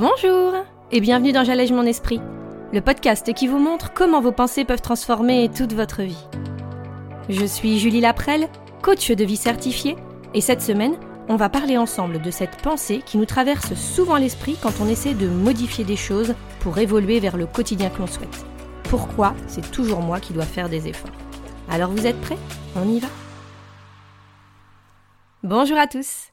Bonjour et bienvenue dans J'allège mon esprit, le podcast qui vous montre comment vos pensées peuvent transformer toute votre vie. Je suis Julie Laprelle, coach de vie certifiée, et cette semaine, on va parler ensemble de cette pensée qui nous traverse souvent l'esprit quand on essaie de modifier des choses pour évoluer vers le quotidien que l'on souhaite. Pourquoi c'est toujours moi qui dois faire des efforts? Alors vous êtes prêts? On y va? Bonjour à tous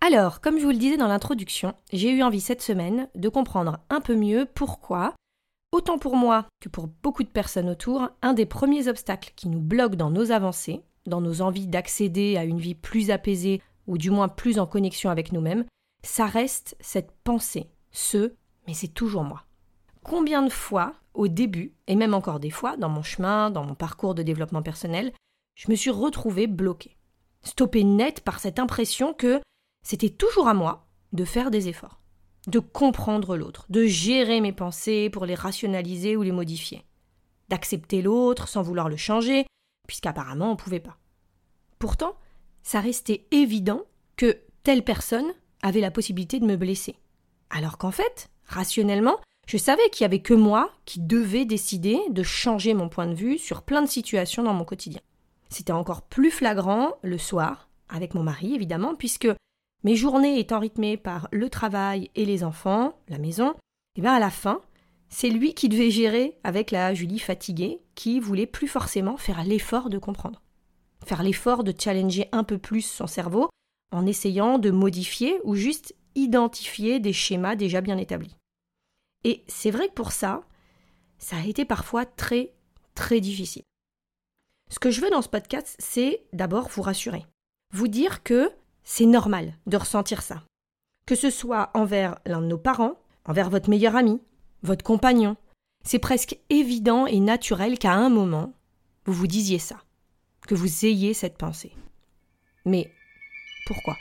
alors, comme je vous le disais dans l'introduction, j'ai eu envie cette semaine de comprendre un peu mieux pourquoi, autant pour moi que pour beaucoup de personnes autour, un des premiers obstacles qui nous bloque dans nos avancées, dans nos envies d'accéder à une vie plus apaisée ou du moins plus en connexion avec nous-mêmes, ça reste cette pensée, ce mais c'est toujours moi. Combien de fois, au début, et même encore des fois, dans mon chemin, dans mon parcours de développement personnel, je me suis retrouvée bloquée, stoppée net par cette impression que c'était toujours à moi de faire des efforts, de comprendre l'autre, de gérer mes pensées pour les rationaliser ou les modifier, d'accepter l'autre sans vouloir le changer, puisqu'apparemment on ne pouvait pas. Pourtant, ça restait évident que telle personne avait la possibilité de me blesser. Alors qu'en fait, rationnellement, je savais qu'il n'y avait que moi qui devais décider de changer mon point de vue sur plein de situations dans mon quotidien. C'était encore plus flagrant le soir, avec mon mari évidemment, puisque mes journées étant rythmées par le travail et les enfants, la maison, et bien à la fin, c'est lui qui devait gérer avec la Julie fatiguée qui voulait plus forcément faire l'effort de comprendre. Faire l'effort de challenger un peu plus son cerveau en essayant de modifier ou juste identifier des schémas déjà bien établis. Et c'est vrai que pour ça, ça a été parfois très, très difficile. Ce que je veux dans ce podcast, c'est d'abord vous rassurer. Vous dire que c'est normal de ressentir ça. Que ce soit envers l'un de nos parents, envers votre meilleur ami, votre compagnon, c'est presque évident et naturel qu'à un moment, vous vous disiez ça, que vous ayez cette pensée. Mais pourquoi?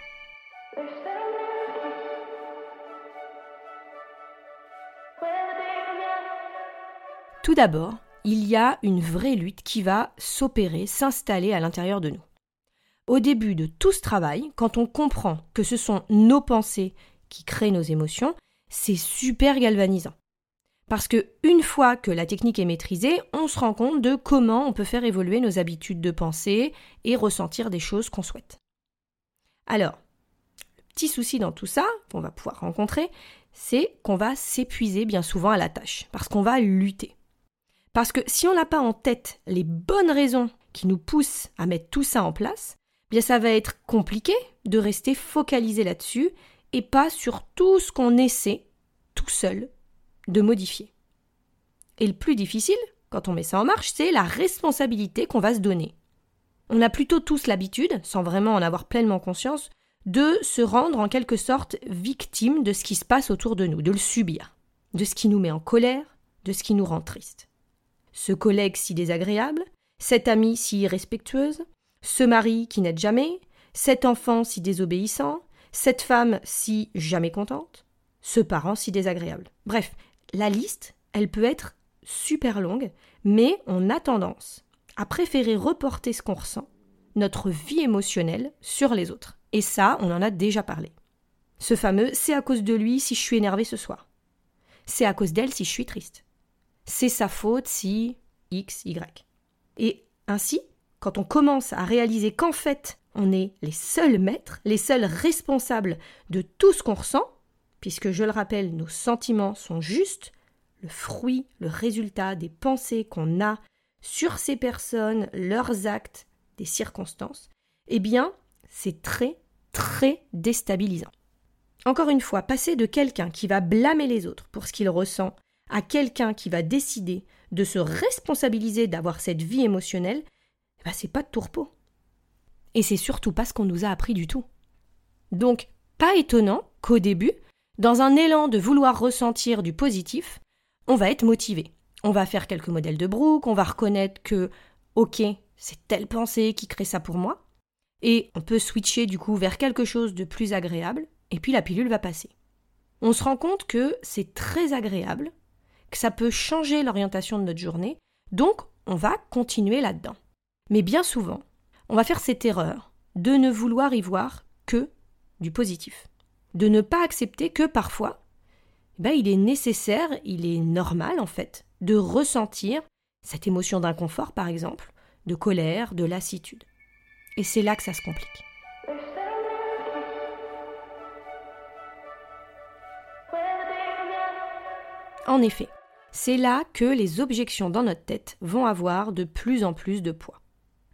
Tout d'abord, il y a une vraie lutte qui va s'opérer, s'installer à l'intérieur de nous au début de tout ce travail, quand on comprend que ce sont nos pensées qui créent nos émotions, c'est super galvanisant. Parce que une fois que la technique est maîtrisée, on se rend compte de comment on peut faire évoluer nos habitudes de pensée et ressentir des choses qu'on souhaite. Alors, le petit souci dans tout ça qu'on va pouvoir rencontrer, c'est qu'on va s'épuiser bien souvent à la tâche, parce qu'on va lutter. Parce que si on n'a pas en tête les bonnes raisons qui nous poussent à mettre tout ça en place, bien ça va être compliqué de rester focalisé là-dessus et pas sur tout ce qu'on essaie, tout seul, de modifier. Et le plus difficile, quand on met ça en marche, c'est la responsabilité qu'on va se donner. On a plutôt tous l'habitude, sans vraiment en avoir pleinement conscience, de se rendre en quelque sorte victime de ce qui se passe autour de nous, de le subir, de ce qui nous met en colère, de ce qui nous rend triste. Ce collègue si désagréable, cette amie si irrespectueuse, ce mari qui n'aide jamais, cet enfant si désobéissant, cette femme si jamais contente, ce parent si désagréable. Bref, la liste, elle peut être super longue, mais on a tendance à préférer reporter ce qu'on ressent, notre vie émotionnelle, sur les autres. Et ça, on en a déjà parlé. Ce fameux c'est à cause de lui si je suis énervé ce soir. C'est à cause d'elle si je suis triste. C'est sa faute si X, Y. Et ainsi, quand on commence à réaliser qu'en fait, on est les seuls maîtres, les seuls responsables de tout ce qu'on ressent, puisque je le rappelle, nos sentiments sont juste le fruit, le résultat des pensées qu'on a sur ces personnes, leurs actes, des circonstances, eh bien, c'est très, très déstabilisant. Encore une fois, passer de quelqu'un qui va blâmer les autres pour ce qu'il ressent à quelqu'un qui va décider de se responsabiliser d'avoir cette vie émotionnelle, ben, c'est pas de tourpeau. Et c'est surtout pas ce qu'on nous a appris du tout. Donc, pas étonnant qu'au début, dans un élan de vouloir ressentir du positif, on va être motivé. On va faire quelques modèles de Brooke, on va reconnaître que, ok, c'est telle pensée qui crée ça pour moi, et on peut switcher du coup vers quelque chose de plus agréable, et puis la pilule va passer. On se rend compte que c'est très agréable, que ça peut changer l'orientation de notre journée, donc on va continuer là-dedans. Mais bien souvent, on va faire cette erreur de ne vouloir y voir que du positif, de ne pas accepter que parfois, ben, il est nécessaire, il est normal en fait, de ressentir cette émotion d'inconfort par exemple, de colère, de lassitude. Et c'est là que ça se complique. En effet, c'est là que les objections dans notre tête vont avoir de plus en plus de poids.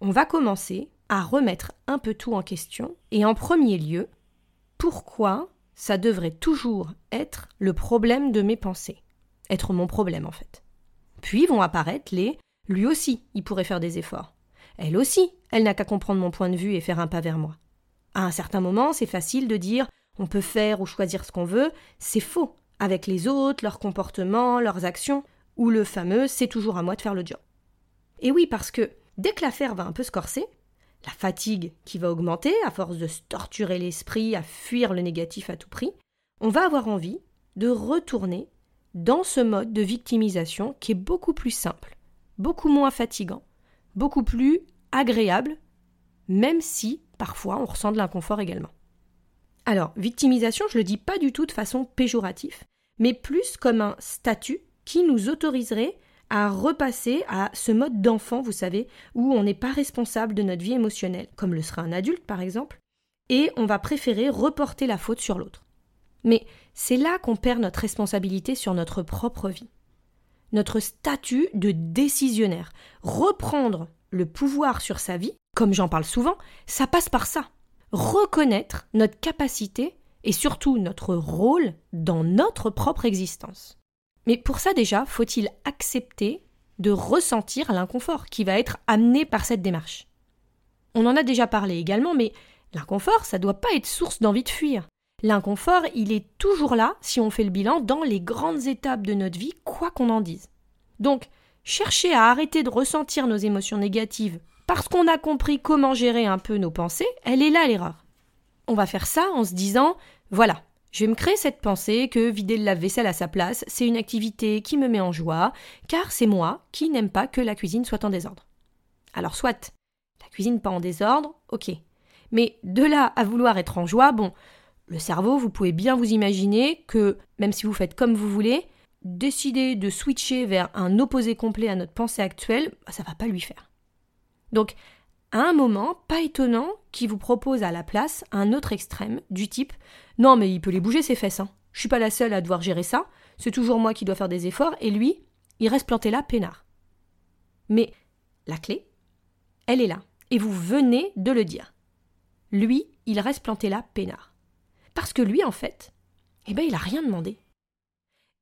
On va commencer à remettre un peu tout en question et en premier lieu, pourquoi ça devrait toujours être le problème de mes pensées, être mon problème en fait. Puis vont apparaître les lui aussi, il pourrait faire des efforts. Elle aussi, elle n'a qu'à comprendre mon point de vue et faire un pas vers moi. À un certain moment, c'est facile de dire on peut faire ou choisir ce qu'on veut, c'est faux avec les autres, leurs comportements, leurs actions, ou le fameux c'est toujours à moi de faire le job. Et oui, parce que dès que l'affaire va un peu se corser, la fatigue qui va augmenter à force de se torturer l'esprit, à fuir le négatif à tout prix, on va avoir envie de retourner dans ce mode de victimisation qui est beaucoup plus simple, beaucoup moins fatigant, beaucoup plus agréable, même si parfois on ressent de l'inconfort également. Alors, victimisation, je le dis pas du tout de façon péjorative, mais plus comme un statut qui nous autoriserait à repasser à ce mode d'enfant, vous savez, où on n'est pas responsable de notre vie émotionnelle, comme le serait un adulte par exemple, et on va préférer reporter la faute sur l'autre. Mais c'est là qu'on perd notre responsabilité sur notre propre vie. Notre statut de décisionnaire. Reprendre le pouvoir sur sa vie, comme j'en parle souvent, ça passe par ça reconnaître notre capacité et surtout notre rôle dans notre propre existence. Mais pour ça déjà, faut-il accepter de ressentir l'inconfort qui va être amené par cette démarche? On en a déjà parlé également, mais l'inconfort, ça ne doit pas être source d'envie de fuir. L'inconfort, il est toujours là si on fait le bilan dans les grandes étapes de notre vie, quoi qu'on en dise. Donc, chercher à arrêter de ressentir nos émotions négatives parce qu'on a compris comment gérer un peu nos pensées, elle est là l'erreur. On va faire ça en se disant voilà, je vais me créer cette pensée que vider le lave-vaisselle à sa place, c'est une activité qui me met en joie, car c'est moi qui n'aime pas que la cuisine soit en désordre. Alors soit, la cuisine pas en désordre, ok. Mais de là à vouloir être en joie, bon, le cerveau, vous pouvez bien vous imaginer que, même si vous faites comme vous voulez, décider de switcher vers un opposé complet à notre pensée actuelle, bah, ça va pas lui faire. Donc, à un moment, pas étonnant qu'il vous propose à la place un autre extrême, du type Non, mais il peut les bouger ses fesses, hein. Je suis pas la seule à devoir gérer ça, c'est toujours moi qui dois faire des efforts, et lui, il reste planté là, peinard. Mais la clé, elle est là, et vous venez de le dire. Lui, il reste planté là, peinard. Parce que lui, en fait, eh ben, il a rien demandé.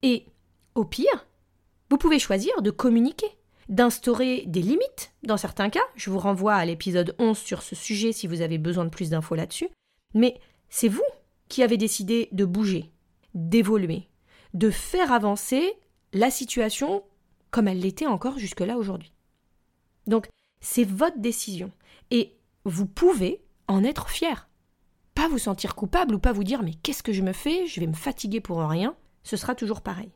Et, au pire, vous pouvez choisir de communiquer d'instaurer des limites dans certains cas. Je vous renvoie à l'épisode 11 sur ce sujet si vous avez besoin de plus d'infos là-dessus. Mais c'est vous qui avez décidé de bouger, d'évoluer, de faire avancer la situation comme elle l'était encore jusque-là aujourd'hui. Donc, c'est votre décision. Et vous pouvez en être fier. Pas vous sentir coupable ou pas vous dire mais qu'est-ce que je me fais? Je vais me fatiguer pour rien. Ce sera toujours pareil.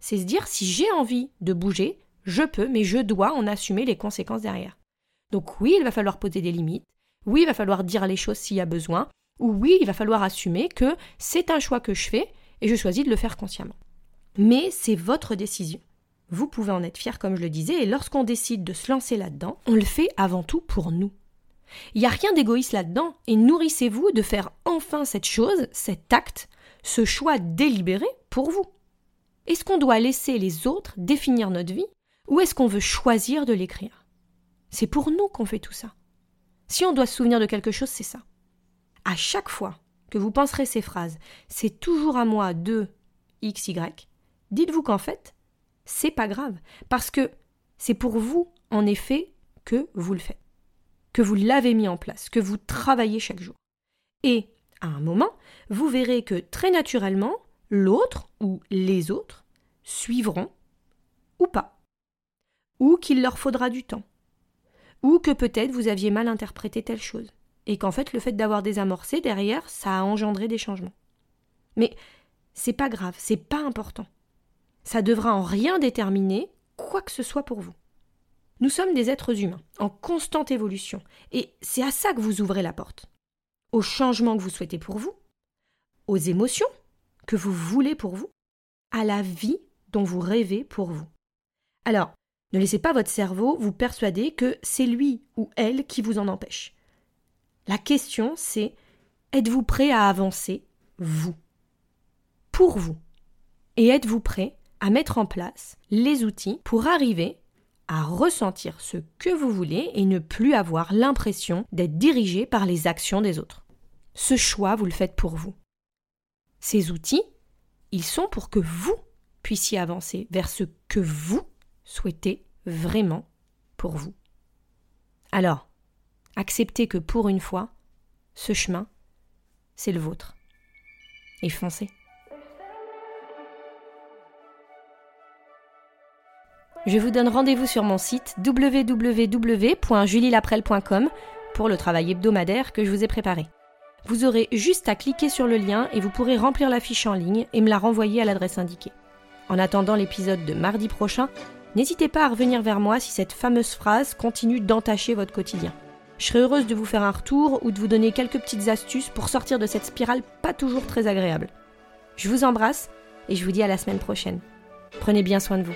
C'est se dire si j'ai envie de bouger, je peux, mais je dois en assumer les conséquences derrière. Donc oui, il va falloir poser des limites. Oui, il va falloir dire les choses s'il y a besoin. Ou oui, il va falloir assumer que c'est un choix que je fais et je choisis de le faire consciemment. Mais c'est votre décision. Vous pouvez en être fier, comme je le disais, et lorsqu'on décide de se lancer là-dedans, on le fait avant tout pour nous. Il n'y a rien d'égoïste là-dedans, et nourrissez-vous de faire enfin cette chose, cet acte, ce choix délibéré pour vous. Est-ce qu'on doit laisser les autres définir notre vie ou est-ce qu'on veut choisir de l'écrire? C'est pour nous qu'on fait tout ça. Si on doit se souvenir de quelque chose, c'est ça. À chaque fois que vous penserez ces phrases, c'est toujours à moi de X, Y, dites-vous qu'en fait, c'est pas grave, parce que c'est pour vous, en effet, que vous le faites, que vous l'avez mis en place, que vous travaillez chaque jour. Et à un moment, vous verrez que très naturellement, l'autre ou les autres suivront ou pas ou qu'il leur faudra du temps, ou que peut-être vous aviez mal interprété telle chose, et qu'en fait le fait d'avoir désamorcé derrière, ça a engendré des changements. Mais c'est pas grave, c'est pas important. Ça devra en rien déterminer quoi que ce soit pour vous. Nous sommes des êtres humains, en constante évolution, et c'est à ça que vous ouvrez la porte. Aux changements que vous souhaitez pour vous, aux émotions que vous voulez pour vous, à la vie dont vous rêvez pour vous. Alors, ne laissez pas votre cerveau vous persuader que c'est lui ou elle qui vous en empêche. La question, c'est êtes-vous prêt à avancer, vous? Pour vous. Et êtes-vous prêt à mettre en place les outils pour arriver à ressentir ce que vous voulez et ne plus avoir l'impression d'être dirigé par les actions des autres? Ce choix, vous le faites pour vous. Ces outils, ils sont pour que vous puissiez avancer vers ce que vous souhaitez vraiment pour vous. Alors, acceptez que pour une fois, ce chemin, c'est le vôtre. Et foncez. Je vous donne rendez-vous sur mon site www.julielaprel.com pour le travail hebdomadaire que je vous ai préparé. Vous aurez juste à cliquer sur le lien et vous pourrez remplir la fiche en ligne et me la renvoyer à l'adresse indiquée. En attendant l'épisode de mardi prochain, n'hésitez pas à revenir vers moi si cette fameuse phrase continue d'entacher votre quotidien. Je serai heureuse de vous faire un retour ou de vous donner quelques petites astuces pour sortir de cette spirale pas toujours très agréable. Je vous embrasse et je vous dis à la semaine prochaine. Prenez bien soin de vous.